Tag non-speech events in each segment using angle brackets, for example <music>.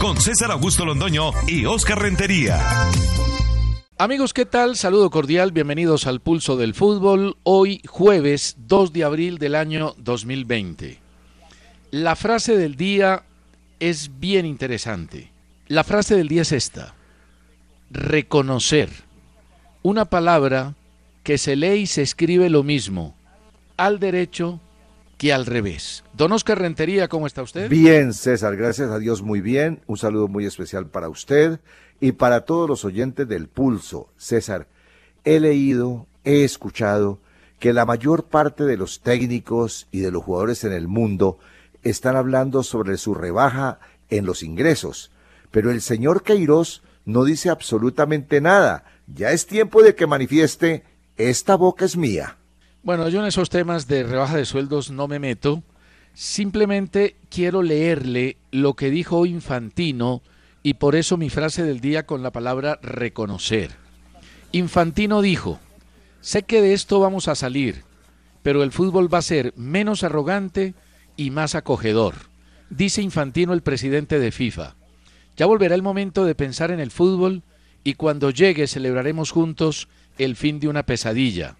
Con César Augusto Londoño y Oscar Rentería. Amigos, ¿qué tal? Saludo cordial, bienvenidos al Pulso del Fútbol. Hoy jueves 2 de abril del año 2020. La frase del día es bien interesante. La frase del día es esta. Reconocer. Una palabra que se lee y se escribe lo mismo al derecho que al revés. Don Oscar Rentería, ¿cómo está usted? Bien, César, gracias a Dios, muy bien. Un saludo muy especial para usted y para todos los oyentes del Pulso. César, he leído, he escuchado que la mayor parte de los técnicos y de los jugadores en el mundo están hablando sobre su rebaja en los ingresos. Pero el señor Queiroz no dice absolutamente nada. Ya es tiempo de que manifieste, esta boca es mía. Bueno, yo en esos temas de rebaja de sueldos no me meto. Simplemente quiero leerle lo que dijo Infantino y por eso mi frase del día con la palabra reconocer. Infantino dijo, sé que de esto vamos a salir, pero el fútbol va a ser menos arrogante y más acogedor, dice Infantino el presidente de FIFA. Ya volverá el momento de pensar en el fútbol y cuando llegue celebraremos juntos el fin de una pesadilla.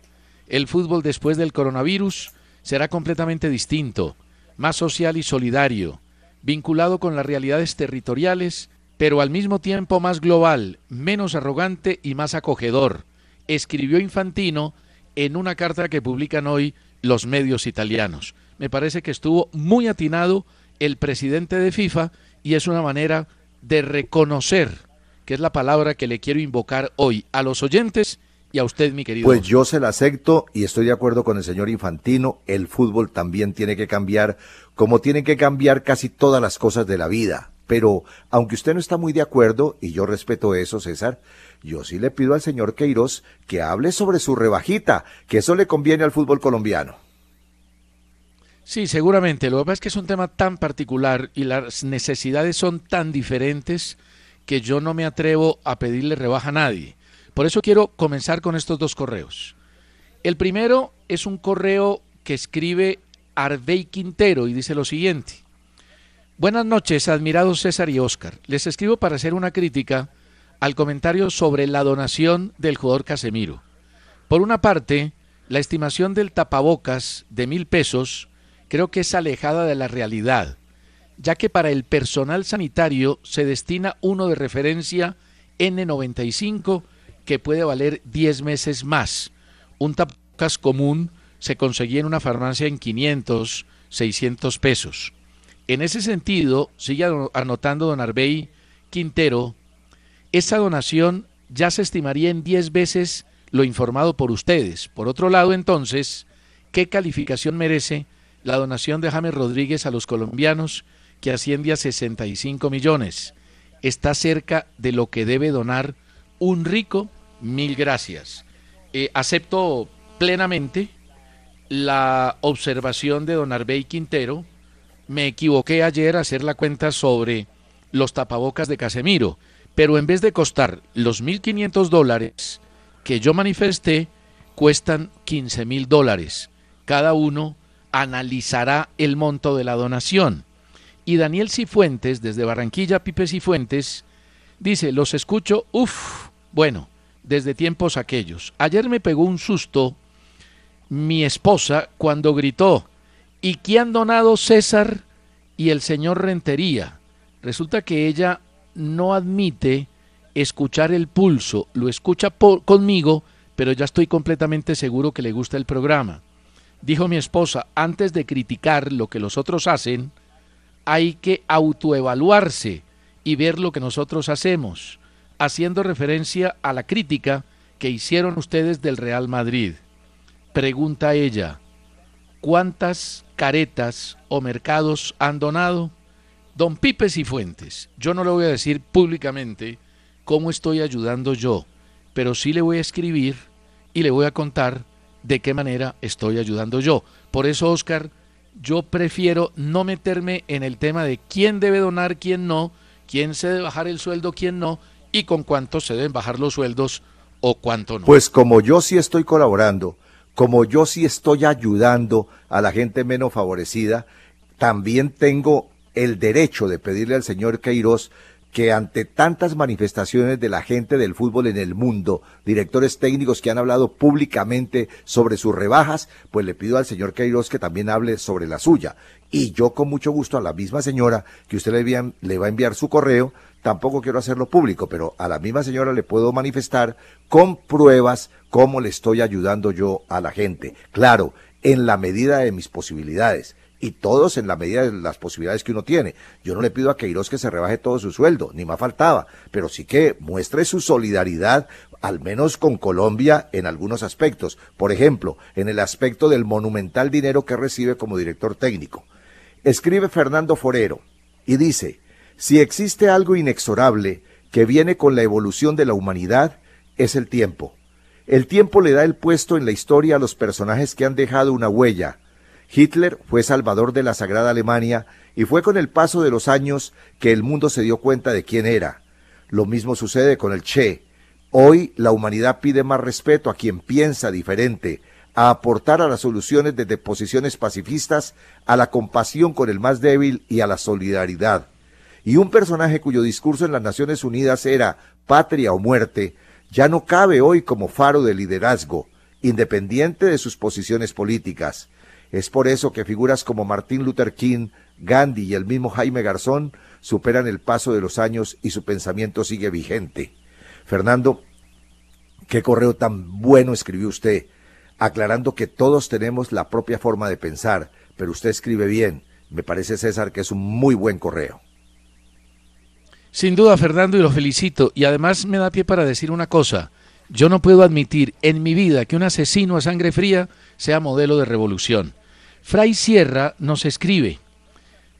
El fútbol después del coronavirus será completamente distinto, más social y solidario, vinculado con las realidades territoriales, pero al mismo tiempo más global, menos arrogante y más acogedor, escribió Infantino en una carta que publican hoy los medios italianos. Me parece que estuvo muy atinado el presidente de FIFA y es una manera de reconocer, que es la palabra que le quiero invocar hoy a los oyentes y a usted, mi querido. Pues yo se la acepto y estoy de acuerdo con el señor Infantino. El fútbol también tiene que cambiar, como tienen que cambiar casi todas las cosas de la vida. Pero, aunque usted no está muy de acuerdo, y yo respeto eso, César, yo sí le pido al señor Queiroz que hable sobre su rebajita, que eso le conviene al fútbol colombiano. Sí, seguramente. Lo que pasa es que es un tema tan particular y las necesidades son tan diferentes que yo no me atrevo a pedirle rebaja a nadie. Por eso quiero comenzar con estos dos correos. El primero es un correo que escribe Arvey Quintero y dice lo siguiente. Buenas noches, admirados César y Oscar. Les escribo para hacer una crítica al comentario sobre la donación del jugador Casemiro. Por una parte, la estimación del tapabocas de mil pesos creo que es alejada de la realidad, ya que para el personal sanitario se destina uno de referencia N95 que puede valer 10 meses más. Un tapabocas común se conseguía en una farmacia en 500, 600 pesos. En ese sentido, sigue anotando don Arbey Quintero, esa donación ya se estimaría en 10 veces lo informado por ustedes. Por otro lado, entonces, ¿qué calificación merece la donación de James Rodríguez a los colombianos que asciende a 65 millones? Está cerca de lo que debe donar un rico Mil gracias. Eh, acepto plenamente la observación de don Arbey Quintero. Me equivoqué ayer a hacer la cuenta sobre los tapabocas de Casemiro, pero en vez de costar los 1.500 dólares que yo manifesté, cuestan 15 mil dólares. Cada uno analizará el monto de la donación. Y Daniel Cifuentes, desde Barranquilla, Pipe Cifuentes, dice, los escucho, uff, bueno, desde tiempos aquellos. Ayer me pegó un susto mi esposa cuando gritó, ¿y quién han donado César y el señor Rentería? Resulta que ella no admite escuchar el pulso, lo escucha conmigo, pero ya estoy completamente seguro que le gusta el programa. Dijo mi esposa, antes de criticar lo que los otros hacen, hay que autoevaluarse y ver lo que nosotros hacemos, haciendo referencia a la crítica que hicieron ustedes del Real Madrid. Pregunta ella, ¿cuántas caretas o mercados han donado? Don Pipes y Fuentes, yo no le voy a decir públicamente cómo estoy ayudando yo, pero sí le voy a escribir y le voy a contar de qué manera estoy ayudando yo. Por eso, Oscar, yo prefiero no meterme en el tema de quién debe donar, quién no, quién se debe bajar el sueldo, quién no, y con cuánto se deben bajar los sueldos o cuánto no. Pues como yo sí estoy colaborando, como yo sí estoy ayudando a la gente menos favorecida, también tengo el derecho de pedirle al señor Queiroz que ante tantas manifestaciones de la gente del fútbol en el mundo, directores técnicos que han hablado públicamente sobre sus rebajas, pues le pido al señor Queiroz que también hable sobre la suya. Y yo con mucho gusto a la misma señora que usted le, le va a enviar su correo, tampoco quiero hacerlo público, pero a la misma señora le puedo manifestar con pruebas cómo le estoy ayudando yo a la gente. Claro, en la medida de mis posibilidades y todos en la medida de las posibilidades que uno tiene. Yo no le pido a Queiroz que se rebaje todo su sueldo, ni más faltaba, pero sí que muestre su solidaridad, al menos con Colombia, en algunos aspectos. Por ejemplo, en el aspecto del monumental dinero que recibe como director técnico. Escribe Fernando Forero y dice, si existe algo inexorable que viene con la evolución de la humanidad, es el tiempo. El tiempo le da el puesto en la historia a los personajes que han dejado una huella, Hitler fue salvador de la Sagrada Alemania y fue con el paso de los años que el mundo se dio cuenta de quién era. Lo mismo sucede con el Che. Hoy la humanidad pide más respeto a quien piensa diferente, a aportar a las soluciones desde posiciones pacifistas, a la compasión con el más débil y a la solidaridad. Y un personaje cuyo discurso en las Naciones Unidas era patria o muerte, ya no cabe hoy como faro de liderazgo, independiente de sus posiciones políticas. Es por eso que figuras como Martin Luther King, Gandhi y el mismo Jaime Garzón superan el paso de los años y su pensamiento sigue vigente. Fernando, qué correo tan bueno escribió usted, aclarando que todos tenemos la propia forma de pensar, pero usted escribe bien. Me parece, César, que es un muy buen correo. Sin duda, Fernando, y lo felicito. Y además me da pie para decir una cosa. Yo no puedo admitir en mi vida que un asesino a sangre fría sea modelo de revolución. Fray Sierra nos escribe.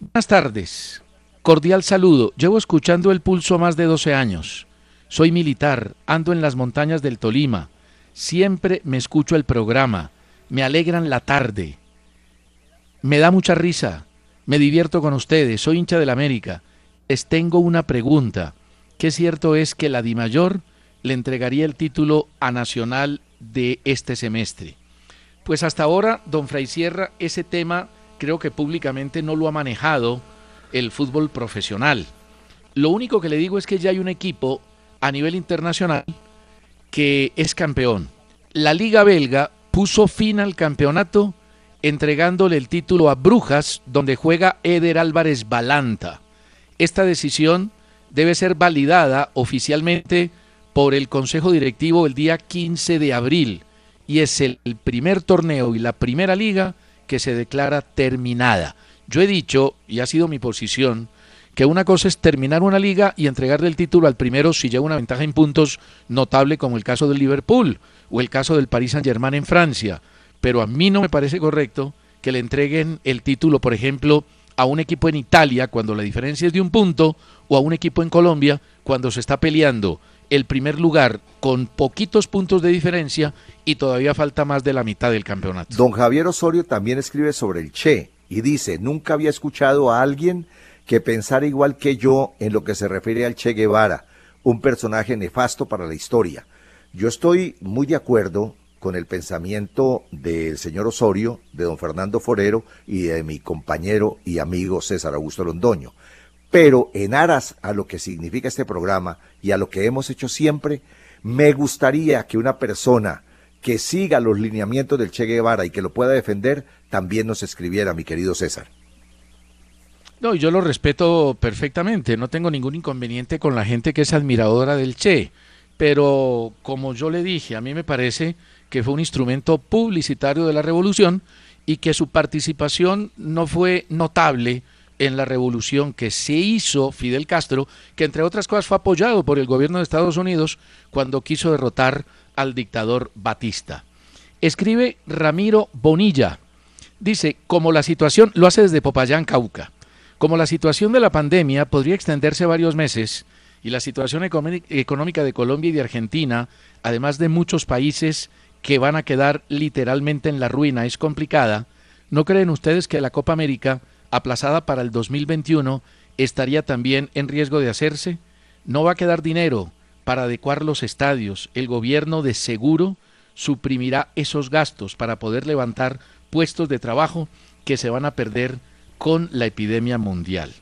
Buenas tardes. Cordial saludo. Llevo escuchando el pulso más de 12 años. Soy militar, ando en las montañas del Tolima. Siempre me escucho el programa. Me alegran la tarde. Me da mucha risa. Me divierto con ustedes. Soy hincha del América. Les tengo una pregunta. ¿Qué cierto es que la Dimayor le entregaría el título a Nacional de este semestre. Pues hasta ahora, don Fray Sierra, ese tema creo que públicamente no lo ha manejado el fútbol profesional. Lo único que le digo es que ya hay un equipo a nivel internacional que es campeón. La Liga Belga puso fin al campeonato entregándole el título a Brujas, donde juega Eder Álvarez Balanta. Esta decisión debe ser validada oficialmente por el Consejo Directivo el día 15 de abril y es el primer torneo y la primera liga que se declara terminada. Yo he dicho, y ha sido mi posición, que una cosa es terminar una liga y entregarle el título al primero si lleva una ventaja en puntos notable como el caso del Liverpool o el caso del Paris Saint-Germain en Francia. Pero a mí no me parece correcto que le entreguen el título, por ejemplo, a un equipo en Italia cuando la diferencia es de un punto o a un equipo en Colombia cuando se está peleando el primer lugar con poquitos puntos de diferencia y todavía falta más de la mitad del campeonato. Don Javier Osorio también escribe sobre el Che y dice, nunca había escuchado a alguien que pensara igual que yo en lo que se refiere al Che Guevara, un personaje nefasto para la historia. Yo estoy muy de acuerdo con el pensamiento del señor Osorio, de don Fernando Forero y de mi compañero y amigo César Augusto Londoño. Pero en aras a lo que significa este programa y a lo que hemos hecho siempre, me gustaría que una persona que siga los lineamientos del Che Guevara y que lo pueda defender, también nos escribiera, mi querido César. No, yo lo respeto perfectamente, no tengo ningún inconveniente con la gente que es admiradora del Che, pero como yo le dije, a mí me parece que fue un instrumento publicitario de la revolución y que su participación no fue notable en la revolución que se hizo Fidel Castro, que entre otras cosas fue apoyado por el gobierno de Estados Unidos cuando quiso derrotar al dictador Batista. Escribe Ramiro Bonilla. Dice, como la situación, lo hace desde Popayán, Cauca, como la situación de la pandemia podría extenderse varios meses y la situación económica de Colombia y de Argentina, además de muchos países que van a quedar literalmente en la ruina, es complicada, ¿no creen ustedes que la Copa América aplazada para el 2021, estaría también en riesgo de hacerse? ¿No va a quedar dinero para adecuar los estadios? El gobierno de seguro suprimirá esos gastos para poder levantar puestos de trabajo que se van a perder con la epidemia mundial.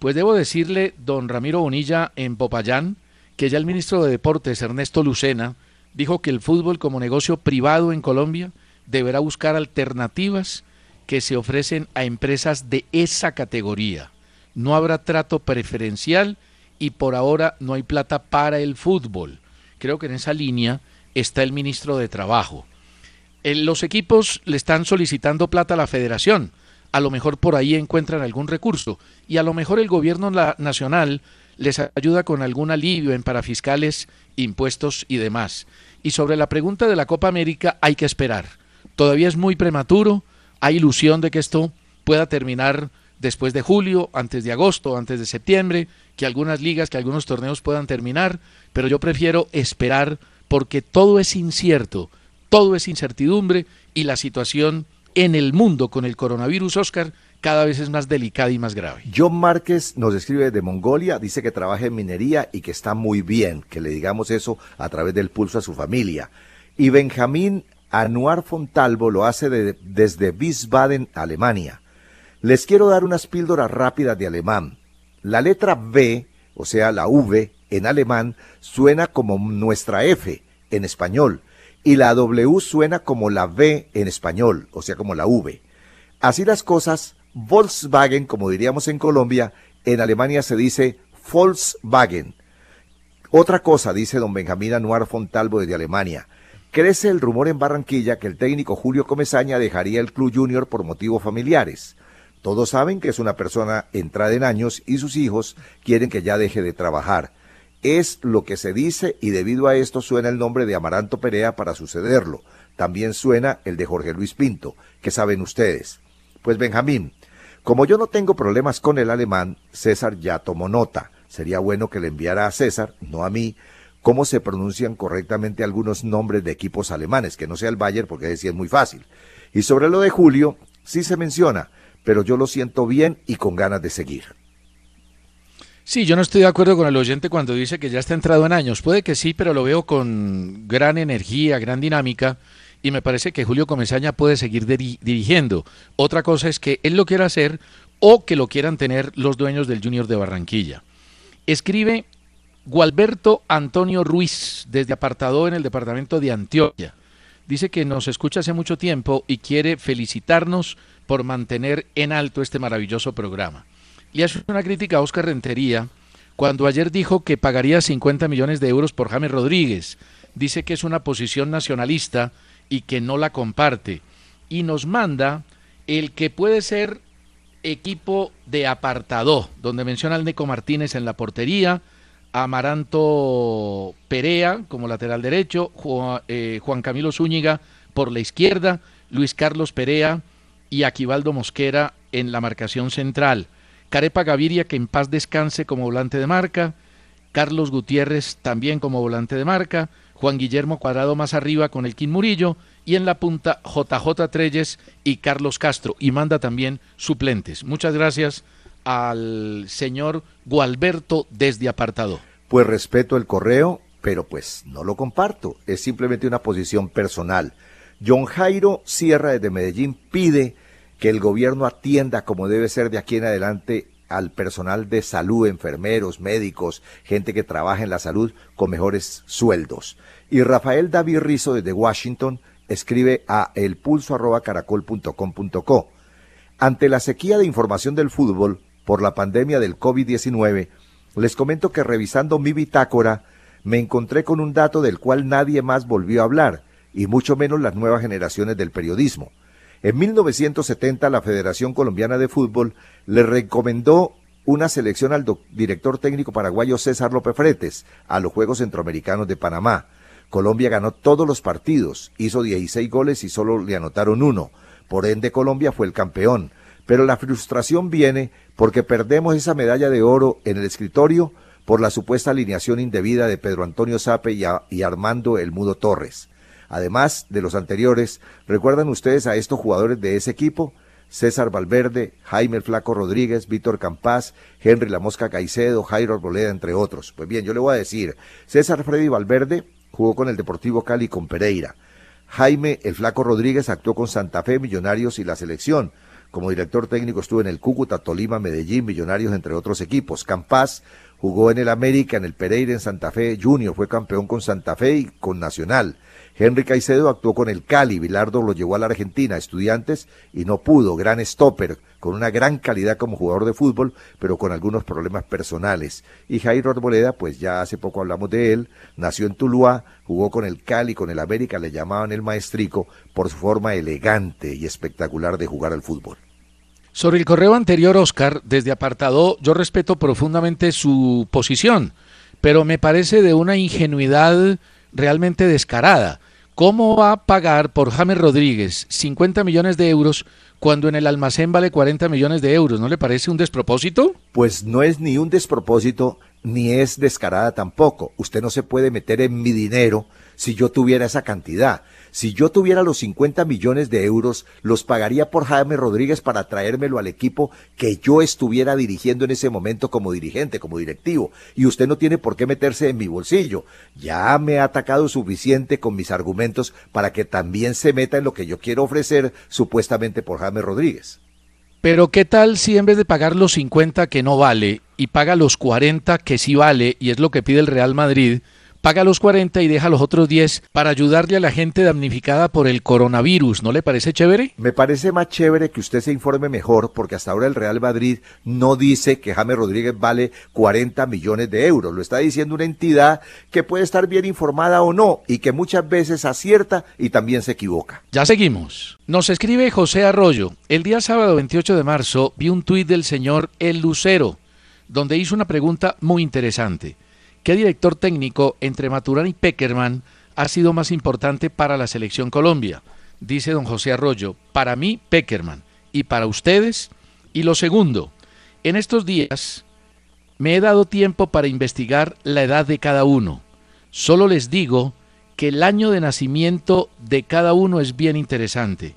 Pues debo decirle, don Ramiro Bonilla, en Popayán, que ya el ministro de Deportes, Ernesto Lucena, dijo que el fútbol como negocio privado en Colombia deberá buscar alternativas que se ofrecen a empresas de esa categoría. No habrá trato preferencial y por ahora no hay plata para el fútbol. Creo que en esa línea está el ministro de Trabajo. los equipos le están solicitando plata a la federación. A lo mejor por ahí encuentran algún recurso y a lo mejor el gobierno nacional les ayuda con algún alivio en parafiscales, impuestos y demás. Y sobre la pregunta de la Copa América hay que esperar. Todavía es muy prematuro, hay ilusión de que esto pueda terminar después de julio, antes de agosto, antes de septiembre, que algunas ligas, que algunos torneos puedan terminar, pero yo prefiero esperar porque todo es incierto, todo es incertidumbre y la situación en el mundo con el coronavirus, Oscar, cada vez es más delicada y más grave. John Márquez nos escribe de Mongolia, dice que trabaja en minería y que está muy bien, que le digamos eso a través del pulso a su familia. Y Benjamín Anuar Fontalvo lo hace desde Wiesbaden, Alemania. Les quiero dar unas píldoras rápidas de alemán. La letra B, o sea, la V, en alemán, suena como nuestra F en español, y la W suena como la V en español, o sea, como la V. Así las cosas, Volkswagen, como diríamos en Colombia, en Alemania se dice Volkswagen. Otra cosa, dice don Benjamín Anuar Fontalvo desde Alemania. Crece el rumor en Barranquilla que el técnico Julio Comesaña dejaría el Club Junior por motivos familiares. Todos saben que es una persona entrada en años y sus hijos quieren que ya deje de trabajar. Es lo que se dice y debido a esto suena el nombre de Amaranto Perea para sucederlo. También suena el de Jorge Luis Pinto, que saben ustedes. Pues Benjamín, como yo no tengo problemas con el alemán, César ya tomó nota. Sería bueno que le enviara a César, no a mí, cómo se pronuncian correctamente algunos nombres de equipos alemanes, que no sea el Bayern, porque decía es muy fácil. Y sobre lo de Julio, sí se menciona, pero yo lo siento bien y con ganas de seguir. Sí, yo no estoy de acuerdo con el oyente cuando dice que ya está entrado en años. Puede que sí, pero lo veo con gran energía, gran dinámica, y me parece que Julio Comesaña puede seguir dirigiendo. Otra cosa es que él lo quiera hacer o que lo quieran tener los dueños del Junior de Barranquilla. Escribe Gualberto Antonio Ruiz, desde Apartado en el departamento de Antioquia. Dice que nos escucha hace mucho tiempo y quiere felicitarnos por mantener en alto este maravilloso programa. Y hace una crítica a Oscar Rentería cuando ayer dijo que pagaría 50 millones de euros por James Rodríguez. Dice que es una posición nacionalista y que no la comparte. Y nos manda el que puede ser equipo de apartado, donde menciona al Neco Martínez en la portería, Amaranto Perea como lateral derecho, eh, Juan, Camilo Zúñiga por la izquierda, Luis Carlos Perea y Aquivaldo Mosquera en la marcación central. Carepa Gaviria, que en paz descanse como volante de marca. Carlos Gutiérrez también como volante de marca. Juan Guillermo Cuadrado más arriba con el Quín Murillo. Y en la punta JJ Treyes y Carlos Castro. Y manda también suplentes. Muchas gracias al señor Gualberto desde apartado. Pues respeto el correo, pero pues no lo comparto, es simplemente una posición personal. John Jairo Sierra desde Medellín pide que el gobierno atienda como debe ser de aquí en adelante al personal de salud, enfermeros, médicos, gente que trabaja en la salud con mejores sueldos. Y Rafael David Rizo desde Washington escribe a elpulso@caracol.com.co. Ante la sequía de información del fútbol por la pandemia del COVID-19, les comento que revisando mi bitácora me encontré con un dato del cual nadie más volvió a hablar, y mucho menos las nuevas generaciones del periodismo. En 1970 la Federación Colombiana de Fútbol le recomendó una selección al director técnico paraguayo César López Fretes a los Juegos Centroamericanos de Panamá. Colombia ganó todos los partidos, hizo 16 goles y solo le anotaron uno. Por ende, Colombia fue el campeón. Pero la frustración viene porque perdemos esa medalla de oro en el escritorio por la supuesta alineación indebida de Pedro Antonio Sape y, y Armando El Mudo Torres. Además de los anteriores, ¿recuerdan ustedes a estos jugadores de ese equipo? César Valverde, Jaime Flaco Rodríguez, Víctor Campás, Henry La Mosca Caicedo, Jairo Arboleda, entre otros. Pues bien, yo le voy a decir, César Freddy Valverde jugó con el Deportivo Cali con Pereira. Jaime el Flaco Rodríguez actuó con Santa Fe, Millonarios y la selección. Como director técnico estuvo en el Cúcuta, Tolima, Medellín, Millonarios, entre otros equipos. Campás jugó en el América, en el Pereira, en Santa Fe Junior, fue campeón con Santa Fe y con Nacional. Henry Caicedo actuó con el Cali, Bilardo lo llevó a la Argentina, estudiantes, y no pudo, gran stopper, con una gran calidad como jugador de fútbol, pero con algunos problemas personales. Y Jairo Arboleda, pues ya hace poco hablamos de él, nació en Tuluá, jugó con el Cali, con el América, le llamaban el maestrico, por su forma elegante y espectacular de jugar al fútbol. Sobre el correo anterior, Oscar, desde apartado, yo respeto profundamente su posición, pero me parece de una ingenuidad realmente descarada. ¿Cómo va a pagar por James Rodríguez 50 millones de euros cuando en el almacén vale 40 millones de euros? ¿No le parece un despropósito? Pues no es ni un despropósito, ni es descarada tampoco. Usted no se puede meter en mi dinero si yo tuviera esa cantidad. Si yo tuviera los 50 millones de euros, los pagaría por Jaime Rodríguez para traérmelo al equipo que yo estuviera dirigiendo en ese momento como dirigente, como directivo. Y usted no tiene por qué meterse en mi bolsillo. Ya me ha atacado suficiente con mis argumentos para que también se meta en lo que yo quiero ofrecer supuestamente por Jaime Rodríguez. Pero ¿qué tal si en vez de pagar los 50 que no vale y paga los 40 que sí vale y es lo que pide el Real Madrid? Paga los 40 y deja los otros 10 para ayudarle a la gente damnificada por el coronavirus. ¿No le parece chévere? Me parece más chévere que usted se informe mejor porque hasta ahora el Real Madrid no dice que James Rodríguez vale 40 millones de euros. Lo está diciendo una entidad que puede estar bien informada o no y que muchas veces acierta y también se equivoca. Ya seguimos. Nos escribe José Arroyo. El día sábado 28 de marzo vi un tuit del señor El Lucero donde hizo una pregunta muy interesante. ¿Qué director técnico entre Maturana y Peckerman ha sido más importante para la selección Colombia? Dice don José Arroyo, para mí Peckerman y para ustedes. Y lo segundo, en estos días me he dado tiempo para investigar la edad de cada uno. Solo les digo que el año de nacimiento de cada uno es bien interesante.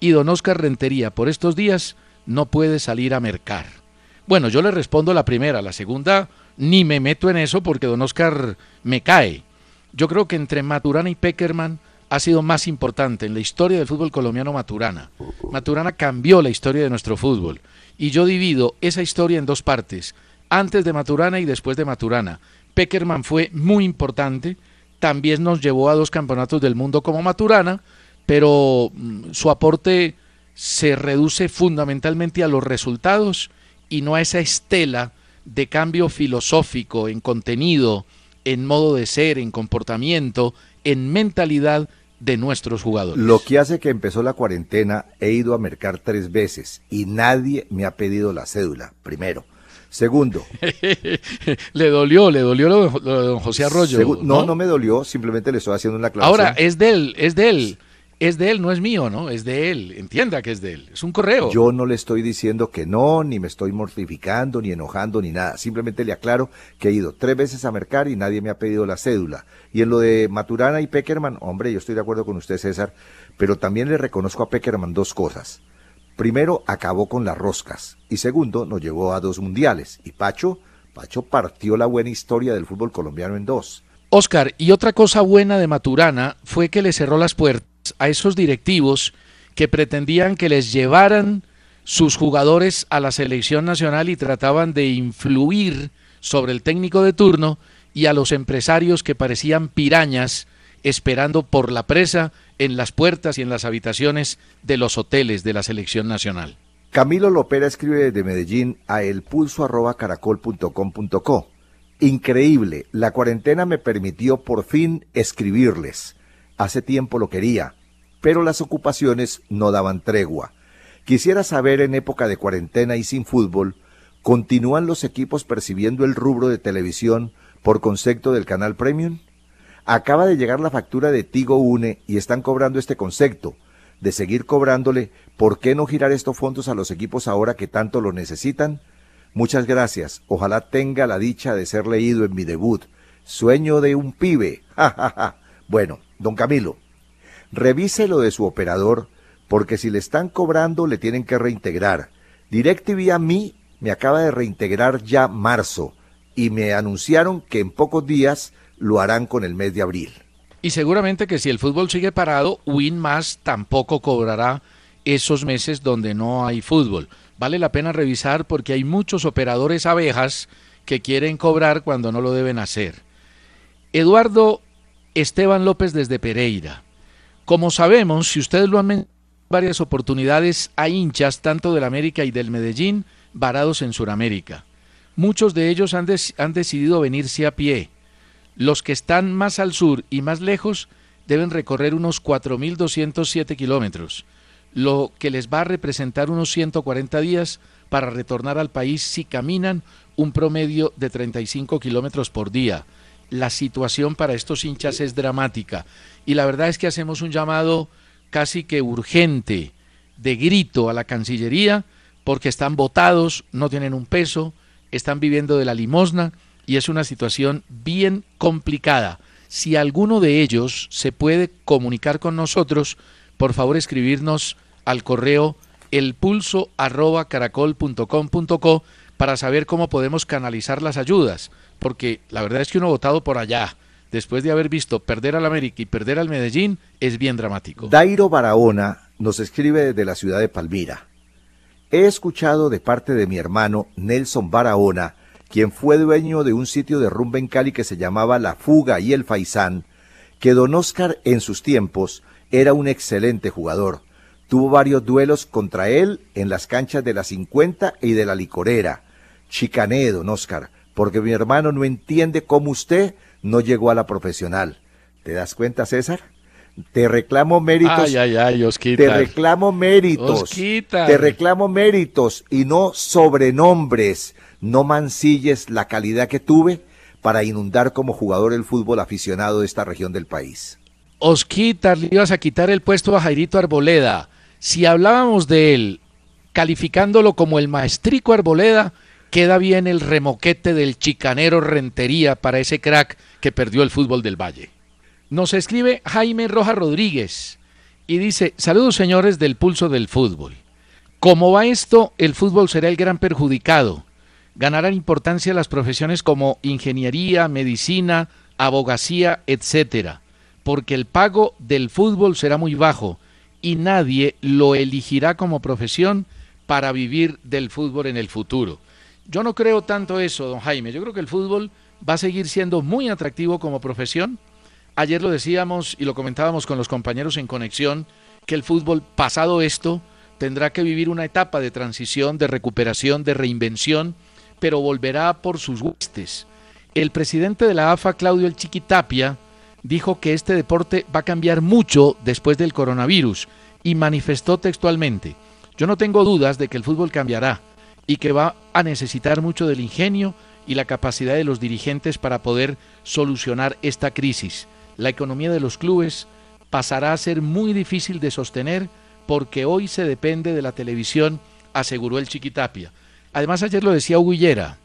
Y don Oscar Rentería por estos días no puede salir a mercar. Bueno, yo le respondo la primera, la segunda ni me meto en eso porque don Oscar me cae. Yo creo que entre Maturana y Peckerman ha sido más importante en la historia del fútbol colombiano Maturana. Maturana cambió la historia de nuestro fútbol y yo divido esa historia en dos partes, antes de Maturana y después de Maturana. Peckerman fue muy importante, también nos llevó a dos campeonatos del mundo como Maturana, pero mm, su aporte se reduce fundamentalmente a los resultados y no a esa estela de cambio filosófico, en contenido, en modo de ser, en comportamiento, en mentalidad de nuestros jugadores. Lo que hace que empezó la cuarentena, he ido a mercar tres veces y nadie me ha pedido la cédula, primero. Segundo. <laughs> le dolió, le dolió lo de, don José Arroyo. no, no, me dolió, simplemente le estoy haciendo una aclaración. Ahora, es de él, es de él es de él, no es mío, ¿no? Es de él. Entienda que es de él. Es un correo. Yo no le estoy diciendo que no, ni me estoy mortificando, ni enojando, ni nada. Simplemente le aclaro que he ido tres veces a mercar y nadie me ha pedido la cédula. Y en lo de Maturana y Peckerman, hombre, yo estoy de acuerdo con usted, César, pero también le reconozco a Peckerman dos cosas. Primero, acabó con las roscas. Y segundo, nos llevó a dos mundiales. Y Pacho, Pacho partió la buena historia del fútbol colombiano en dos. Oscar, y otra cosa buena de Maturana fue que le cerró las puertas a esos directivos que pretendían que les llevaran sus jugadores a la selección nacional y trataban de influir sobre el técnico de turno y a los empresarios que parecían pirañas esperando por la presa en las puertas y en las habitaciones de los hoteles de la selección nacional. Camilo Lopera escribe desde Medellín a elpulso.caracol.com.co. Increíble, la cuarentena me permitió por fin escribirles. Hace tiempo lo quería, pero las ocupaciones no daban tregua. Quisiera saber en época de cuarentena y sin fútbol, ¿continúan los equipos percibiendo el rubro de televisión por concepto del canal Premium? Acaba de llegar la factura de Tigo Une y están cobrando este concepto. De seguir cobrándole, ¿por qué no girar estos fondos a los equipos ahora que tanto lo necesitan? Muchas gracias. Ojalá tenga la dicha de ser leído en mi debut. Sueño de un pibe. <laughs> bueno, don Camilo, revise lo de su operador, porque si le están cobrando le tienen que reintegrar. DirecTV a mí me acaba de reintegrar ya marzo y me anunciaron que en pocos días lo harán con el mes de abril. Y seguramente que si el fútbol sigue parado, Win más tampoco cobrará esos meses donde no hay fútbol. Vale la pena revisar porque hay muchos operadores abejas que quieren cobrar cuando no lo deben hacer. Eduardo Esteban López desde Pereira. Como sabemos, si ustedes lo han mencionado varias oportunidades, hay hinchas tanto del América y del Medellín varados en Sudamérica. Muchos de ellos han, han decidido venirse a pie los que están más al sur y más lejos deben recorrer unos 4.207 kilómetros, lo que les va a representar unos 140 días para retornar al país si caminan un promedio de 35 kilómetros por día. La situación para estos hinchas es dramática y la verdad es que hacemos un llamado casi que urgente de grito a la Cancillería porque están votados, no tienen un peso, están viviendo de la limosna y es una situación bien complicada. Si alguno de ellos se puede comunicar con nosotros, por favor escribirnos al correo elpulso@caracol.com.co para saber cómo podemos canalizar las ayudas, porque la verdad es que uno votado por allá, después de haber visto perder al América y perder al Medellín, es bien dramático. Dairo Barahona nos escribe desde la ciudad de Palmira. He escuchado de parte de mi hermano Nelson Barahona quien fue dueño de un sitio de rumba en Cali que se llamaba La Fuga y el Faisán, que don Oscar en sus tiempos era un excelente jugador. Tuvo varios duelos contra él en las canchas de la 50 y de la Licorera. Chicané, don Oscar, porque mi hermano no entiende cómo usted no llegó a la profesional. ¿Te das cuenta, César? Te reclamo méritos. Ay, ay, ay, Te reclamo méritos. Te reclamo méritos y no sobrenombres no mancilles la calidad que tuve para inundar como jugador el fútbol aficionado de esta región del país. Osquita, le ibas a quitar el puesto a Jairito Arboleda. Si hablábamos de él, calificándolo como el maestrico Arboleda, queda bien el remoquete del chicanero Rentería para ese crack que perdió el fútbol del Valle. Nos escribe Jaime Roja Rodríguez y dice, saludos señores del pulso del fútbol. Como va esto, el fútbol será el gran perjudicado ganarán importancia las profesiones como ingeniería, medicina, abogacía, etcétera, porque el pago del fútbol será muy bajo y nadie lo elegirá como profesión para vivir del fútbol en el futuro. Yo no creo tanto eso, don Jaime. Yo creo que el fútbol va a seguir siendo muy atractivo como profesión. Ayer lo decíamos y lo comentábamos con los compañeros en conexión, que el fútbol, pasado esto, tendrá que vivir una etapa de transición, de recuperación, de reinvención, pero volverá por sus huestes. El presidente de la AFA, Claudio El Chiquitapia, dijo que este deporte va a cambiar mucho después del coronavirus y manifestó textualmente, yo no tengo dudas de que el fútbol cambiará y que va a necesitar mucho del ingenio y la capacidad de los dirigentes para poder solucionar esta crisis. La economía de los clubes pasará a ser muy difícil de sostener porque hoy se depende de la televisión, aseguró el Chiquitapia. Además, ayer lo decía Huguillera,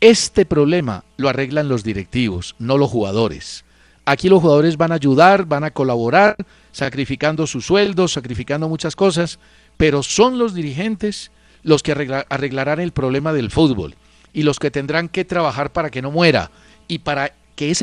este problema lo arreglan los directivos, no los jugadores. Aquí los jugadores van a ayudar, van a colaborar, sacrificando sus sueldos, sacrificando muchas cosas, pero son los dirigentes los que arreglarán el problema del fútbol y los que tendrán que trabajar para que no muera y para que ese...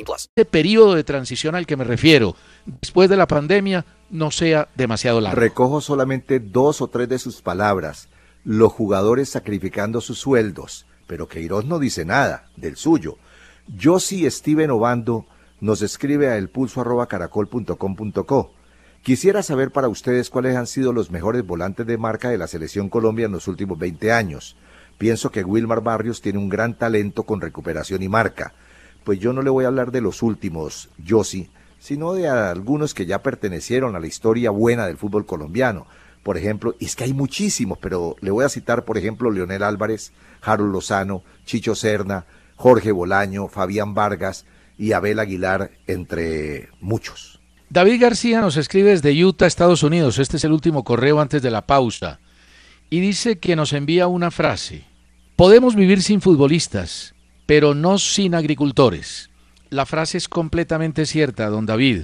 plus. Este periodo de transición al que me refiero, después de la pandemia, no sea demasiado largo. Recojo solamente dos o tres de sus palabras. Los jugadores sacrificando sus sueldos. Pero Queiroz no dice nada del suyo. Yo sí, Steven Obando nos escribe a elpulso.caracol.com.co. Quisiera saber para ustedes cuáles han sido los mejores volantes de marca de la selección Colombia en los últimos 20 años. Pienso que Wilmar Barrios tiene un gran talento con recuperación y marca. Pues yo no le voy a hablar de los últimos, yo sí, sino de algunos que ya pertenecieron a la historia buena del fútbol colombiano. Por ejemplo, y es que hay muchísimos, pero le voy a citar, por ejemplo, Leonel Álvarez, Harold Lozano, Chicho Serna, Jorge Bolaño, Fabián Vargas y Abel Aguilar, entre muchos. David García nos escribe desde Utah, Estados Unidos. Este es el último correo antes de la pausa. Y dice que nos envía una frase. Podemos vivir sin futbolistas, pero no sin agricultores. La frase es completamente cierta, don David,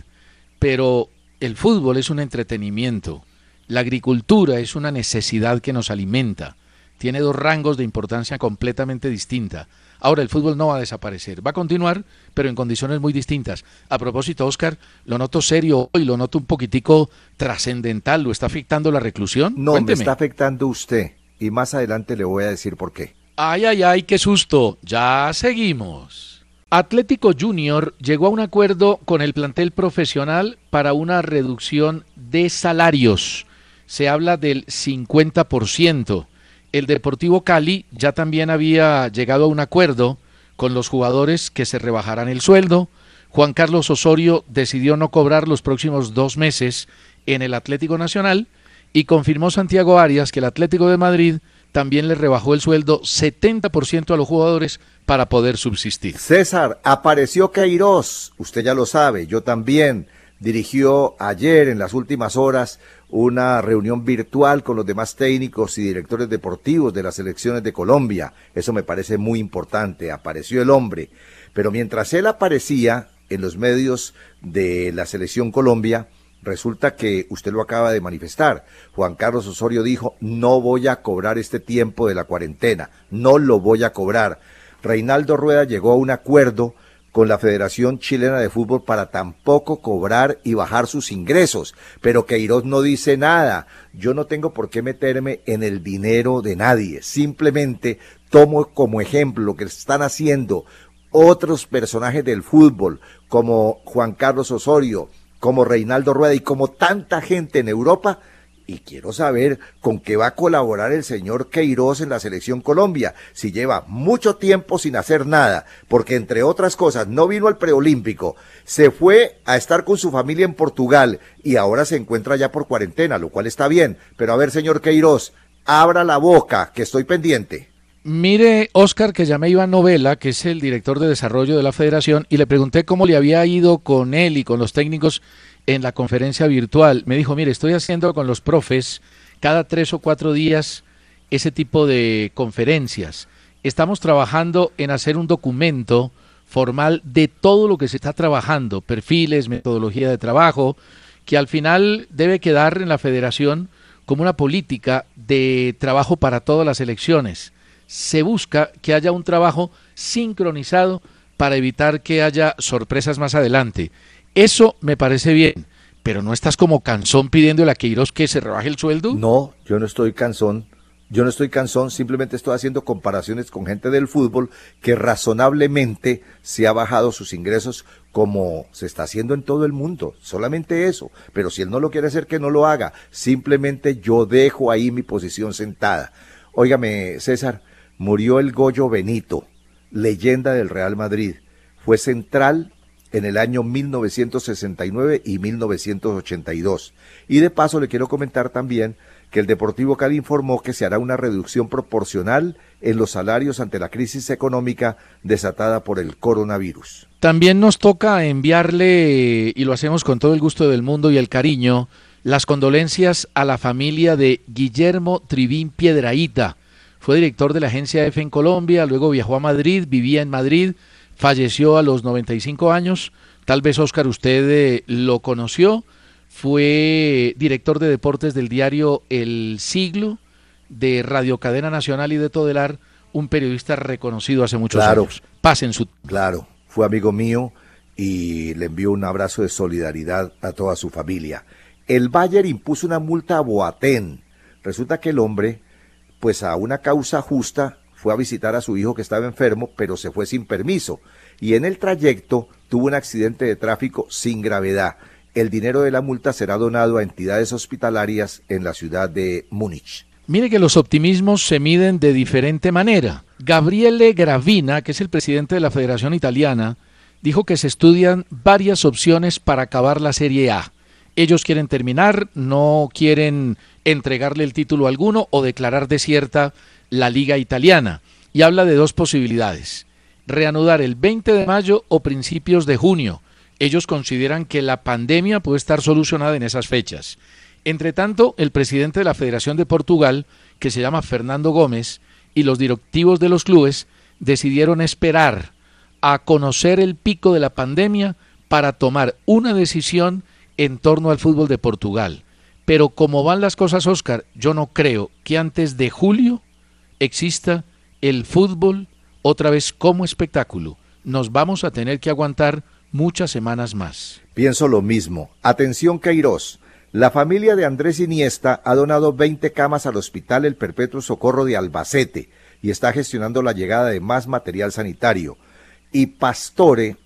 pero el fútbol es un entretenimiento. La agricultura es una necesidad que nos alimenta. Tiene dos rangos de importancia completamente distinta. Ahora el fútbol no va a desaparecer, va a continuar, pero en condiciones muy distintas. A propósito, Oscar, lo noto serio hoy, lo noto un poquitico trascendental, ¿lo está afectando la reclusión? No, Cuénteme. me está afectando usted y más adelante le voy a decir por qué. Ay, ay, ay, qué susto. Ya seguimos. Atlético Junior llegó a un acuerdo con el plantel profesional para una reducción de salarios. Se habla del 50%. El Deportivo Cali ya también había llegado a un acuerdo con los jugadores que se rebajarán el sueldo. Juan Carlos Osorio decidió no cobrar los próximos dos meses en el Atlético Nacional y confirmó Santiago Arias que el Atlético de Madrid también le rebajó el sueldo 70% a los jugadores para poder subsistir. César, apareció Queiroz, usted ya lo sabe, yo también. Dirigió ayer, en las últimas horas, una reunión virtual con los demás técnicos y directores deportivos de las selecciones de Colombia. Eso me parece muy importante. Apareció el hombre. Pero mientras él aparecía en los medios de la selección Colombia, resulta que usted lo acaba de manifestar. Juan Carlos Osorio dijo, no voy a cobrar este tiempo de la cuarentena, no lo voy a cobrar. Reinaldo Rueda llegó a un acuerdo con la Federación Chilena de Fútbol para tampoco cobrar y bajar sus ingresos. Pero Queiroz no dice nada. Yo no tengo por qué meterme en el dinero de nadie. Simplemente tomo como ejemplo lo que están haciendo otros personajes del fútbol, como Juan Carlos Osorio, como Reinaldo Rueda y como tanta gente en Europa. Y quiero saber con qué va a colaborar el señor Queiroz en la selección Colombia, si lleva mucho tiempo sin hacer nada, porque entre otras cosas no vino al preolímpico, se fue a estar con su familia en Portugal y ahora se encuentra ya por cuarentena, lo cual está bien. Pero a ver, señor Queiroz, abra la boca, que estoy pendiente. Mire, Oscar, que llamé a Iván Novela, que es el director de desarrollo de la federación, y le pregunté cómo le había ido con él y con los técnicos en la conferencia virtual. Me dijo, mire, estoy haciendo con los profes cada tres o cuatro días ese tipo de conferencias. Estamos trabajando en hacer un documento formal de todo lo que se está trabajando, perfiles, metodología de trabajo, que al final debe quedar en la federación como una política de trabajo para todas las elecciones. Se busca que haya un trabajo sincronizado para evitar que haya sorpresas más adelante. Eso me parece bien, pero ¿no estás como cansón pidiéndole a Queiroz que se rebaje el sueldo? No, yo no estoy cansón. Yo no estoy cansón, simplemente estoy haciendo comparaciones con gente del fútbol que razonablemente se ha bajado sus ingresos como se está haciendo en todo el mundo. Solamente eso. Pero si él no lo quiere hacer, que no lo haga. Simplemente yo dejo ahí mi posición sentada. Óigame, César, murió el Goyo Benito, leyenda del Real Madrid. Fue central en el año 1969 y 1982. Y de paso le quiero comentar también que el Deportivo Cali informó que se hará una reducción proporcional en los salarios ante la crisis económica desatada por el coronavirus. También nos toca enviarle, y lo hacemos con todo el gusto del mundo y el cariño, las condolencias a la familia de Guillermo Trivín Piedraíta. Fue director de la agencia EFE en Colombia, luego viajó a Madrid, vivía en Madrid, falleció a los 95 años. Tal vez, Oscar, usted eh, lo conoció fue director de deportes del diario El Siglo, de Radio Cadena Nacional y de Todelar, un periodista reconocido hace muchos años. Pasen su. Claro, fue amigo mío y le envío un abrazo de solidaridad a toda su familia. El Bayer impuso una multa a Boatén. Resulta que el hombre, pues a una causa justa, fue a visitar a su hijo que estaba enfermo, pero se fue sin permiso. Y en el trayecto tuvo un accidente de tráfico sin gravedad el dinero de la multa será donado a entidades hospitalarias en la ciudad de Múnich. Mire que los optimismos se miden de diferente manera. Gabriele Gravina, que es el presidente de la Federación Italiana, dijo que se estudian varias opciones para acabar la Serie A. Ellos quieren terminar, no quieren entregarle el título a alguno o declarar desierta la liga italiana. Y habla de dos posibilidades. Reanudar el 20 de mayo o principios de junio ellos consideran que la pandemia puede estar solucionada en esas fechas. Entre tanto, el presidente de la Federación de Portugal, que se llama Fernando Gómez, y los directivos de los clubes decidieron esperar a conocer el pico de la pandemia para tomar una decisión en torno al fútbol de Portugal. Pero como van las cosas, Oscar, yo no creo que antes de julio exista el fútbol otra vez como espectáculo. Nos vamos a tener que aguantar muchas semanas más. Pienso lo mismo. Atención, Queiroz. La familia de Andrés Iniesta ha donado 20 camas al Hospital El Perpetuo Socorro de Albacete y está gestionando la llegada de más material sanitario. Y Pastore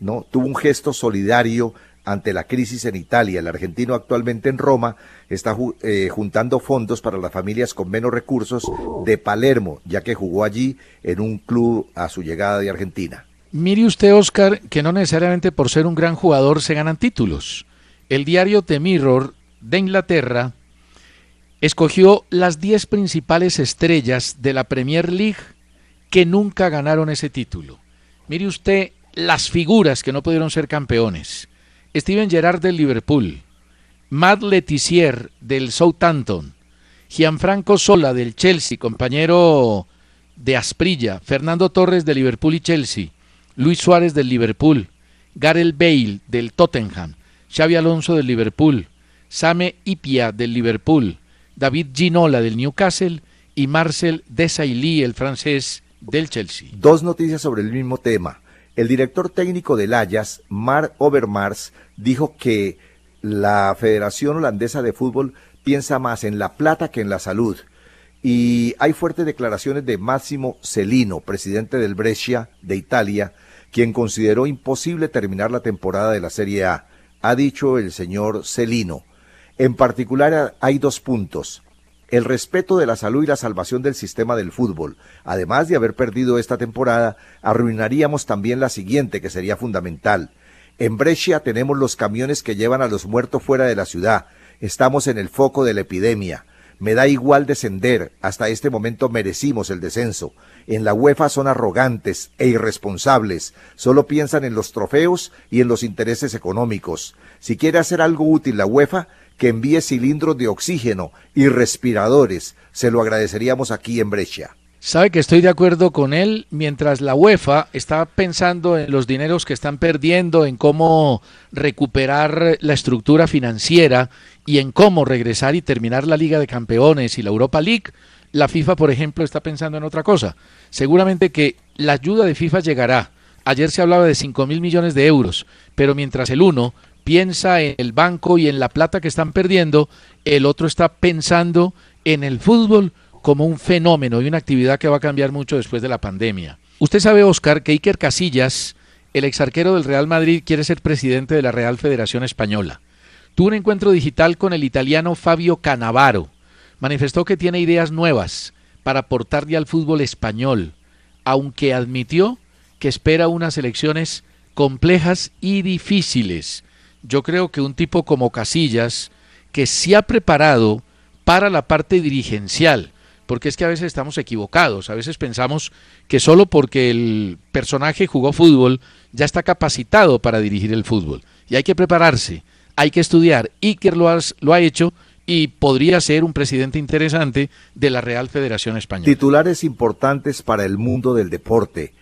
¿no? tuvo un gesto solidario ante la crisis en Italia. El argentino actualmente en Roma está eh, juntando fondos para las familias con menos recursos de Palermo, ya que jugó allí en un club a su llegada de Argentina. Mire usted, Oscar, que no necesariamente por ser un gran jugador se ganan títulos. El diario The Mirror de Inglaterra escogió las 10 principales estrellas de la Premier League que nunca ganaron ese título. Mire usted las figuras que no pudieron ser campeones. Steven Gerrard del Liverpool, Matt Letizier del Southampton, Gianfranco Sola del Chelsea, compañero de Asprilla, Fernando Torres de Liverpool y Chelsea, Luis Suárez del Liverpool, Gareth Bale del Tottenham, Xavi Alonso del Liverpool, Same Ipia del Liverpool, David Ginola del Newcastle y Marcel Desailly, el francés, del Chelsea. Dos noticias sobre el mismo tema. El director técnico del Ajax, Mark Overmars, dijo que la Federación Holandesa de Fútbol piensa más en la plata que en la salud. Y hay fuertes declaraciones de Máximo Celino, presidente del Brescia de Italia, quien consideró imposible terminar la temporada de la Serie A, ha dicho el señor Celino. En particular hay dos puntos. El respeto de la salud y la salvación del sistema del fútbol. Además de haber perdido esta temporada, arruinaríamos también la siguiente, que sería fundamental. En Brescia tenemos los camiones que llevan a los muertos fuera de la ciudad. Estamos en el foco de la epidemia. Me da igual descender, hasta este momento merecimos el descenso. En la UEFA son arrogantes e irresponsables, solo piensan en los trofeos y en los intereses económicos. Si quiere hacer algo útil la UEFA, que envíe cilindros de oxígeno y respiradores, se lo agradeceríamos aquí en Brescia. Sabe que estoy de acuerdo con él, mientras la UEFA está pensando en los dineros que están perdiendo, en cómo recuperar la estructura financiera y en cómo regresar y terminar la Liga de Campeones y la Europa League, la FIFA, por ejemplo, está pensando en otra cosa. Seguramente que la ayuda de FIFA llegará. Ayer se hablaba de 5 mil millones de euros, pero mientras el uno piensa en el banco y en la plata que están perdiendo, el otro está pensando en el fútbol como un fenómeno y una actividad que va a cambiar mucho después de la pandemia. Usted sabe, Oscar, que Iker Casillas, el exarquero del Real Madrid, quiere ser presidente de la Real Federación Española. Tuvo un encuentro digital con el italiano Fabio Canavaro. Manifestó que tiene ideas nuevas para aportarle al fútbol español, aunque admitió que espera unas elecciones complejas y difíciles. Yo creo que un tipo como Casillas, que se ha preparado para la parte dirigencial, porque es que a veces estamos equivocados, a veces pensamos que solo porque el personaje jugó fútbol ya está capacitado para dirigir el fútbol. Y hay que prepararse, hay que estudiar. Iker lo lo ha hecho y podría ser un presidente interesante de la Real Federación Española. Titulares importantes para el mundo del deporte.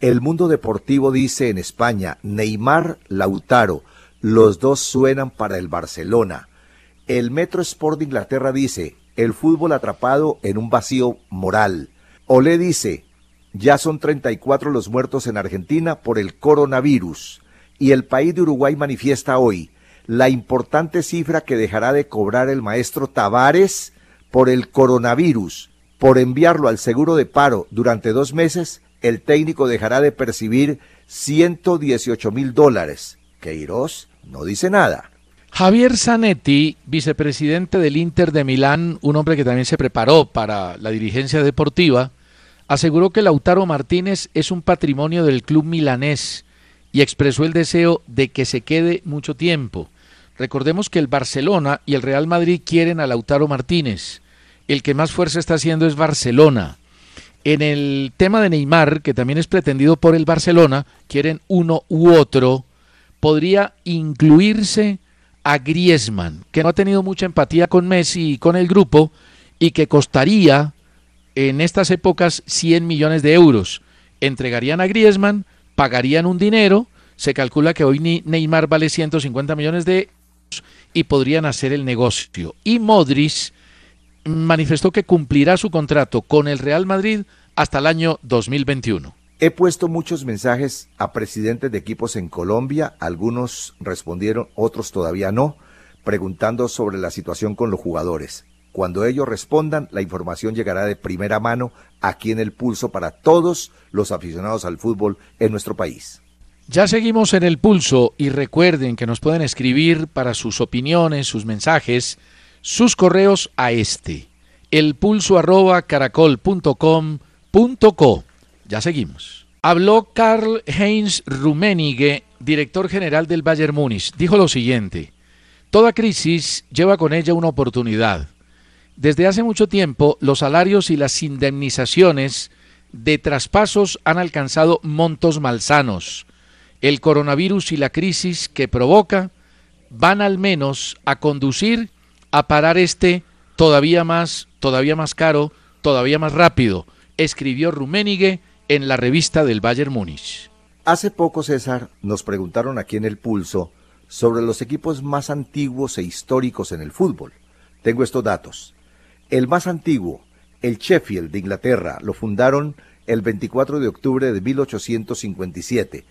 El mundo deportivo dice en España, Neymar, Lautaro, los dos suenan para el Barcelona. El Metro Sport de Inglaterra dice, el fútbol atrapado en un vacío moral. Olé dice, ya son 34 los muertos en Argentina por el coronavirus. Y el país de Uruguay manifiesta hoy la importante cifra que dejará de cobrar el maestro Tavares por el coronavirus. Por enviarlo al seguro de paro durante dos meses, el técnico dejará de percibir 118 mil dólares. Queiroz no dice nada. Javier Zanetti, vicepresidente del Inter de Milán, un hombre que también se preparó para la dirigencia deportiva, aseguró que Lautaro Martínez es un patrimonio del club milanés y expresó el deseo de que se quede mucho tiempo. Recordemos que el Barcelona y el Real Madrid quieren a Lautaro Martínez. El que más fuerza está haciendo es Barcelona. En el tema de Neymar, que también es pretendido por el Barcelona, quieren uno u otro, podría incluirse a Griezmann, que no ha tenido mucha empatía con Messi y con el grupo y que costaría en estas épocas 100 millones de euros. Entregarían a Griezmann, pagarían un dinero, se calcula que hoy Neymar vale 150 millones de euros y podrían hacer el negocio. Y Modric manifestó que cumplirá su contrato con el Real Madrid hasta el año 2021. He puesto muchos mensajes a presidentes de equipos en Colombia, algunos respondieron, otros todavía no, preguntando sobre la situación con los jugadores. Cuando ellos respondan, la información llegará de primera mano aquí en el pulso para todos los aficionados al fútbol en nuestro país. Ya seguimos en el pulso y recuerden que nos pueden escribir para sus opiniones, sus mensajes, sus correos a este, elpulso ya seguimos. Habló Karl Heinz Rummenigge, director general del Bayern Múnich. Dijo lo siguiente: Toda crisis lleva con ella una oportunidad. Desde hace mucho tiempo, los salarios y las indemnizaciones de traspasos han alcanzado montos malsanos. El coronavirus y la crisis que provoca van al menos a conducir a parar este todavía más, todavía más caro, todavía más rápido, escribió Rummenigge en la revista del Bayern Múnich. Hace poco, César, nos preguntaron aquí en el pulso sobre los equipos más antiguos e históricos en el fútbol. Tengo estos datos. El más antiguo, el Sheffield de Inglaterra, lo fundaron el 24 de octubre de 1857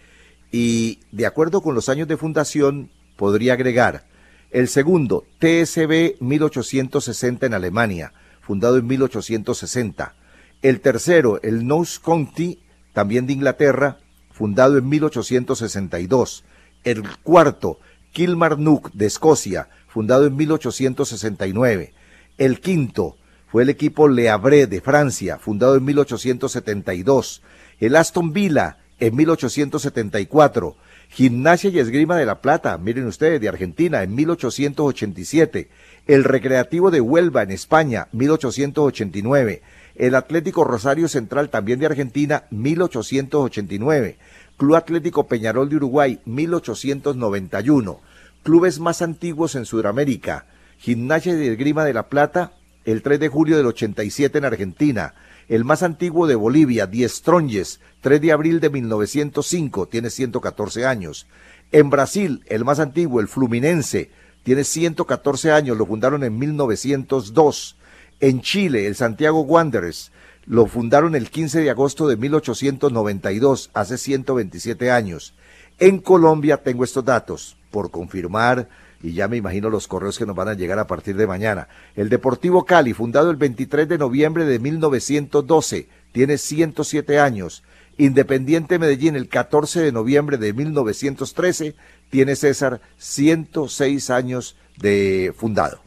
y, de acuerdo con los años de fundación, podría agregar el segundo, TSB 1860 en Alemania, fundado en 1860, el tercero, el Nose County, también de Inglaterra, fundado en 1862. El cuarto, Kilmarnock de Escocia, fundado en 1869. El quinto fue el equipo Le Havre de Francia, fundado en 1872. El Aston Villa en 1874. Gimnasia y Esgrima de la Plata, miren ustedes, de Argentina, en 1887. El Recreativo de Huelva en España, 1889 el Atlético Rosario Central, también de Argentina, 1889. Club Atlético Peñarol de Uruguay, 1891. Clubes más antiguos en Sudamérica. Gimnasia de Grima de la Plata, el 3 de julio del 87 en Argentina. El más antiguo de Bolivia, Diez Tronjes, 3 de abril de 1905, tiene 114 años. En Brasil, el más antiguo, el Fluminense, tiene 114 años, lo fundaron en 1902. En Chile, el Santiago Wanderers lo fundaron el 15 de agosto de 1892, hace 127 años. En Colombia tengo estos datos por confirmar y ya me imagino los correos que nos van a llegar a partir de mañana. El Deportivo Cali, fundado el 23 de noviembre de 1912, tiene 107 años. Independiente Medellín, el 14 de noviembre de 1913, tiene César 106 años de fundado.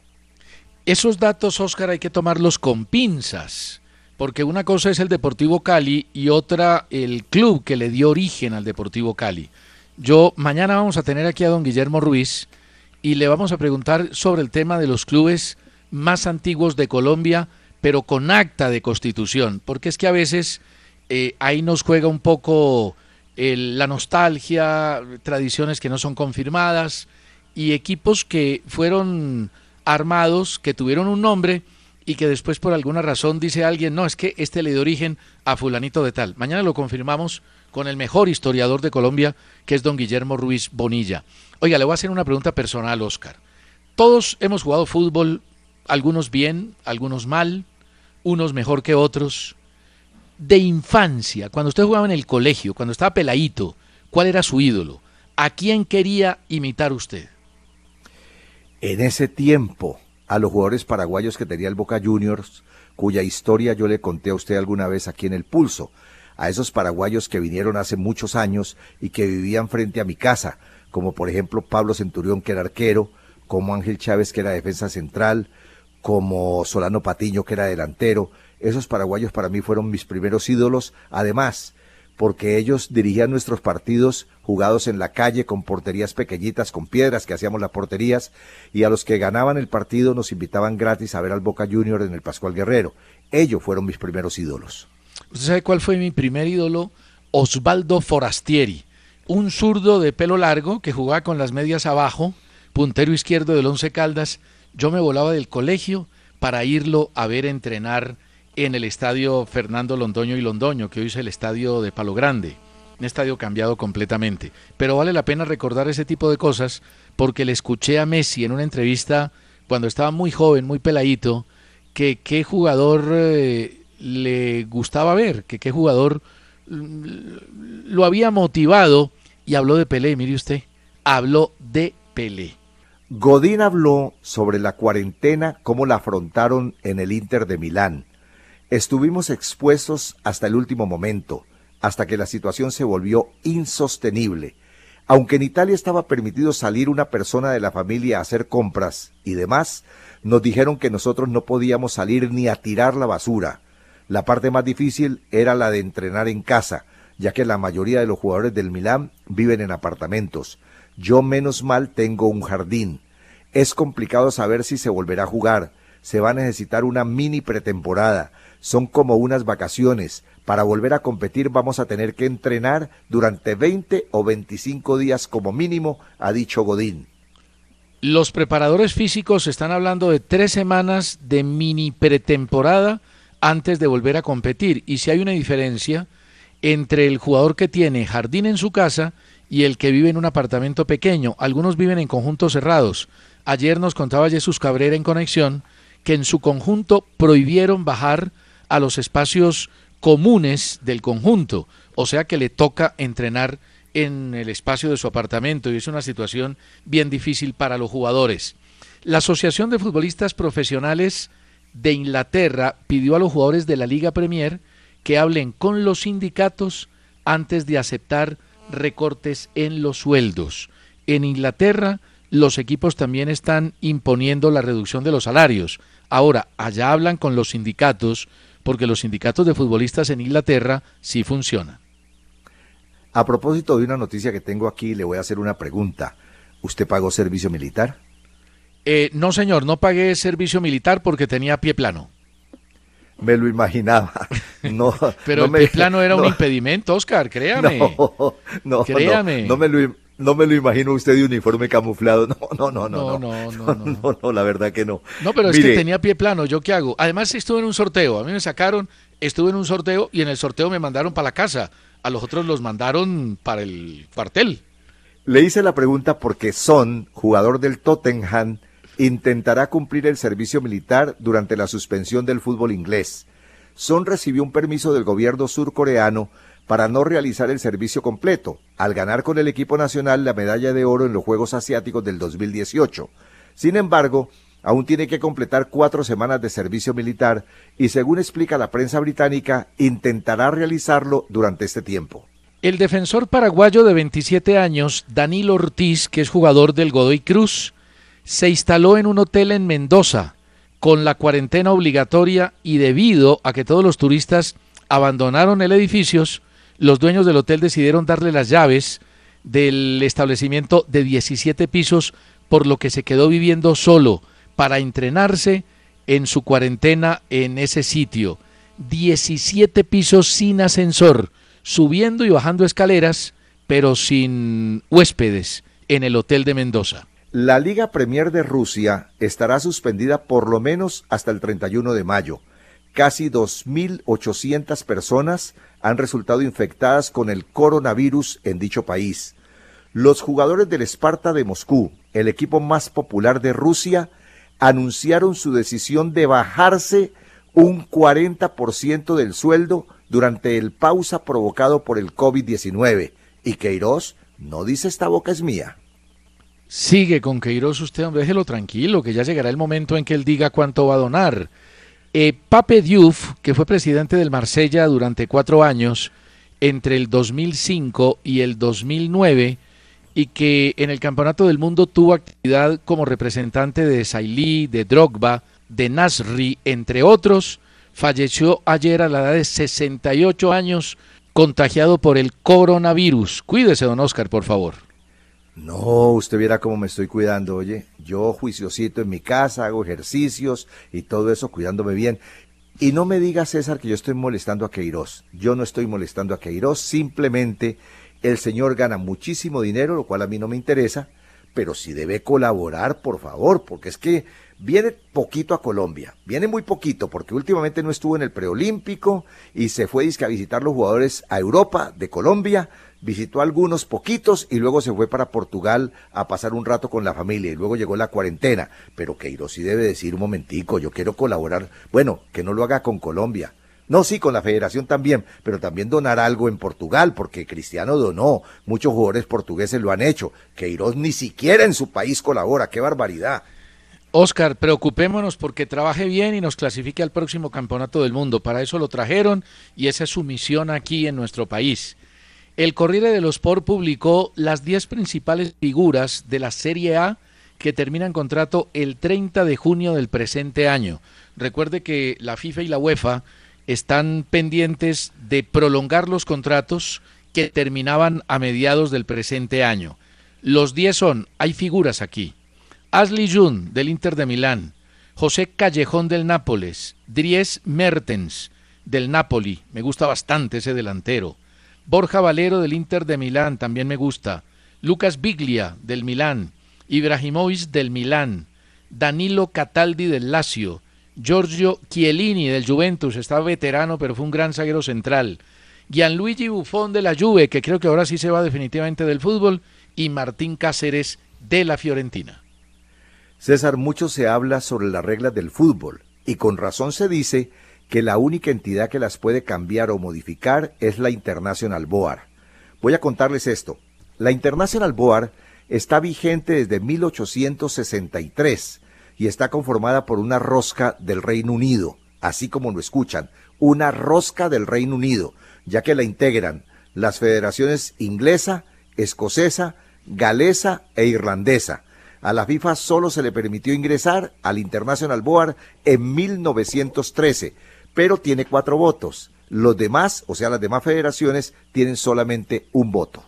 Esos datos, Oscar, hay que tomarlos con pinzas, porque una cosa es el Deportivo Cali y otra el club que le dio origen al Deportivo Cali. Yo mañana vamos a tener aquí a don Guillermo Ruiz y le vamos a preguntar sobre el tema de los clubes más antiguos de Colombia, pero con acta de constitución, porque es que a veces eh, ahí nos juega un poco la nostalgia, tradiciones que no son confirmadas y equipos que fueron armados, que tuvieron un nombre y que después por alguna razón dice alguien, no, es que este le dio origen a fulanito de tal. Mañana lo confirmamos con el mejor historiador de Colombia, que es don Guillermo Ruiz Bonilla. Oiga, le voy a hacer una pregunta personal, Oscar. Todos hemos jugado fútbol, algunos bien, algunos mal, unos mejor que otros. De infancia, cuando usted jugaba en el colegio, cuando estaba peladito, ¿cuál era su ídolo? ¿A quién quería imitar usted? En ese tiempo, a los jugadores paraguayos que tenía el Boca Juniors, cuya historia yo le conté a usted alguna vez aquí en el pulso, a esos paraguayos que vinieron hace muchos años y que vivían frente a mi casa, como por ejemplo Pablo Centurión, que era arquero, como Ángel Chávez, que era defensa central, como Solano Patiño, que era delantero. Esos paraguayos para mí fueron mis primeros ídolos, además, porque ellos dirigían nuestros partidos jugados en la calle con porterías pequeñitas, con piedras que hacíamos las porterías, y a los que ganaban el partido nos invitaban gratis a ver al Boca Junior en el Pascual Guerrero. Ellos fueron mis primeros ídolos. ¿Usted sabe cuál fue mi primer ídolo? Osvaldo Forastieri, un zurdo de pelo largo que jugaba con las medias abajo, puntero izquierdo del Once Caldas. Yo me volaba del colegio para irlo a ver entrenar en el estadio Fernando Londoño y Londoño, que hoy es el estadio de Palo Grande, un estadio cambiado completamente. Pero vale la pena recordar ese tipo de cosas porque le escuché a Messi en una entrevista cuando estaba muy joven, muy peladito, que qué jugador eh, le gustaba ver, que qué jugador mm, lo había motivado y habló de Pelé, mire usted, habló de Pelé. Godín habló sobre la cuarentena, cómo la afrontaron en el Inter de Milán. Estuvimos expuestos hasta el último momento, hasta que la situación se volvió insostenible. Aunque en Italia estaba permitido salir una persona de la familia a hacer compras y demás, nos dijeron que nosotros no podíamos salir ni a tirar la basura. La parte más difícil era la de entrenar en casa, ya que la mayoría de los jugadores del Milán viven en apartamentos. Yo menos mal tengo un jardín. Es complicado saber si se volverá a jugar. Se va a necesitar una mini pretemporada. Son como unas vacaciones. Para volver a competir vamos a tener que entrenar durante 20 o 25 días como mínimo, ha dicho Godín. Los preparadores físicos están hablando de tres semanas de mini pretemporada antes de volver a competir. Y si hay una diferencia entre el jugador que tiene jardín en su casa y el que vive en un apartamento pequeño. Algunos viven en conjuntos cerrados. Ayer nos contaba Jesús Cabrera en conexión que en su conjunto prohibieron bajar a los espacios comunes del conjunto, o sea que le toca entrenar en el espacio de su apartamento y es una situación bien difícil para los jugadores. La Asociación de Futbolistas Profesionales de Inglaterra pidió a los jugadores de la Liga Premier que hablen con los sindicatos antes de aceptar recortes en los sueldos. En Inglaterra los equipos también están imponiendo la reducción de los salarios. Ahora, allá hablan con los sindicatos porque los sindicatos de futbolistas en Inglaterra sí funcionan. A propósito de una noticia que tengo aquí, le voy a hacer una pregunta. ¿Usted pagó servicio militar? Eh, no, señor, no pagué servicio militar porque tenía pie plano. Me lo imaginaba. <laughs> No, Pero el pie plano era un impedimento, Oscar, créame. <laughs> No, no, créame. No, me lo, no me lo imagino usted de uniforme camuflado. No, no, no, no. No, no, no. <laughs> No, la verdad que no. No, pero es que tenía pie plano. ¿Yo qué hago? Además, estuve en un sorteo. A mí me sacaron, estuve en un sorteo y en el sorteo me mandaron para la casa. A los otros los mandaron para el cuartel. Le hice la pregunta porque Son, jugador del Tottenham, intentará cumplir el servicio militar durante la suspensión del fútbol inglés. Son recibió un permiso del gobierno surcoreano para no realizar el servicio completo, al ganar con el equipo nacional la medalla de oro en los Juegos Asiáticos del 2018. Sin embargo, aún tiene que completar cuatro semanas de servicio militar y, según explica la prensa británica, intentará realizarlo durante este tiempo. El defensor paraguayo de 27 años, Danilo Ortiz, que es jugador del Godoy Cruz, se instaló en un hotel en Mendoza con la cuarentena obligatoria y debido a que todos los turistas abandonaron el edificio, los dueños del hotel decidieron darle las llaves del establecimiento de 17 pisos, por lo que se quedó viviendo solo para entrenarse en su cuarentena en ese sitio. 17 pisos sin ascensor, subiendo y bajando escaleras, pero sin huéspedes en el Hotel de Mendoza. La Liga Premier de Rusia estará suspendida por lo menos hasta el 31 de mayo. Casi 2.800 personas han resultado infectadas con el coronavirus en dicho país. Los jugadores del Esparta de Moscú, el equipo más popular de Rusia, anunciaron su decisión de bajarse un 40% del sueldo durante el pausa provocado por el COVID-19. Y Queiroz no dice esta boca es mía. Sigue con Queiroz usted, hombre, déjelo tranquilo, que ya llegará el momento en que él diga cuánto va a donar. Eh, Pape Diouf, que fue presidente del Marsella durante cuatro años, entre el 2005 y el 2009, y que en el Campeonato del Mundo tuvo actividad como representante de Sailly, de Drogba, de Nasri, entre otros, falleció ayer a la edad de 68 años contagiado por el coronavirus. Cuídese, don Oscar, por favor. No, usted viera cómo me estoy cuidando, oye. Yo juiciosito en mi casa, hago ejercicios y todo eso cuidándome bien. Y no me diga, César, que yo estoy molestando a Queiroz. Yo no estoy molestando a Queiroz, simplemente el señor gana muchísimo dinero, lo cual a mí no me interesa, pero si debe colaborar, por favor, porque es que viene poquito a Colombia, viene muy poquito, porque últimamente no estuvo en el preolímpico y se fue a visitar los jugadores a Europa de Colombia, visitó algunos poquitos y luego se fue para Portugal a pasar un rato con la familia y luego llegó la cuarentena. Pero Queiroz sí debe decir un momentico, yo quiero colaborar, bueno, que no lo haga con Colombia, no, sí, con la federación también, pero también donar algo en Portugal, porque Cristiano donó, muchos jugadores portugueses lo han hecho. Queiroz ni siquiera en su país colabora, qué barbaridad. Oscar, preocupémonos porque trabaje bien y nos clasifique al próximo campeonato del mundo. Para eso lo trajeron y esa es su misión aquí en nuestro país. El Corriere de los Sport publicó las 10 principales figuras de la Serie A que terminan contrato el 30 de junio del presente año. Recuerde que la FIFA y la UEFA están pendientes de prolongar los contratos que terminaban a mediados del presente año. Los 10 son, hay figuras aquí, Ashley Jun del Inter de Milán, José Callejón del Nápoles, Dries Mertens del Napoli, me gusta bastante ese delantero, Borja Valero del Inter de Milán, también me gusta, Lucas Biglia del Milán, Ibrahimovic del Milán, Danilo Cataldi del Lazio, Giorgio Chiellini del Juventus, estaba veterano, pero fue un gran zaguero central. Gianluigi Buffon de la Juve, que creo que ahora sí se va definitivamente del fútbol, y Martín Cáceres de la Fiorentina. César, mucho se habla sobre las reglas del fútbol, y con razón se dice que la única entidad que las puede cambiar o modificar es la International Board. Voy a contarles esto. La International Board está vigente desde 1863 y está conformada por una rosca del Reino Unido, así como lo escuchan, una rosca del Reino Unido, ya que la integran las federaciones inglesa, escocesa, galesa e irlandesa. A la FIFA solo se le permitió ingresar al International Board en 1913, pero tiene cuatro votos. Los demás, o sea, las demás federaciones, tienen solamente un voto.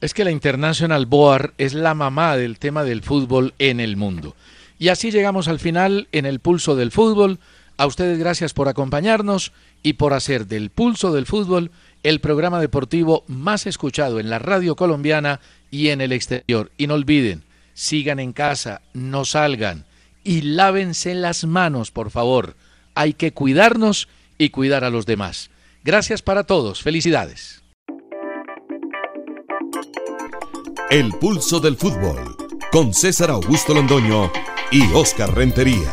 Es que la International Board es la mamá del tema del fútbol en el mundo. Y así llegamos al final en el pulso del fútbol. A ustedes gracias por acompañarnos y por hacer del pulso del fútbol el programa deportivo más escuchado en la radio colombiana y en el exterior. Y no olviden, sigan en casa, no salgan y lávense las manos, por favor. Hay que cuidarnos y cuidar a los demás. Gracias para todos. Felicidades. El pulso del fútbol con César Augusto Londoño y Oscar Rentería.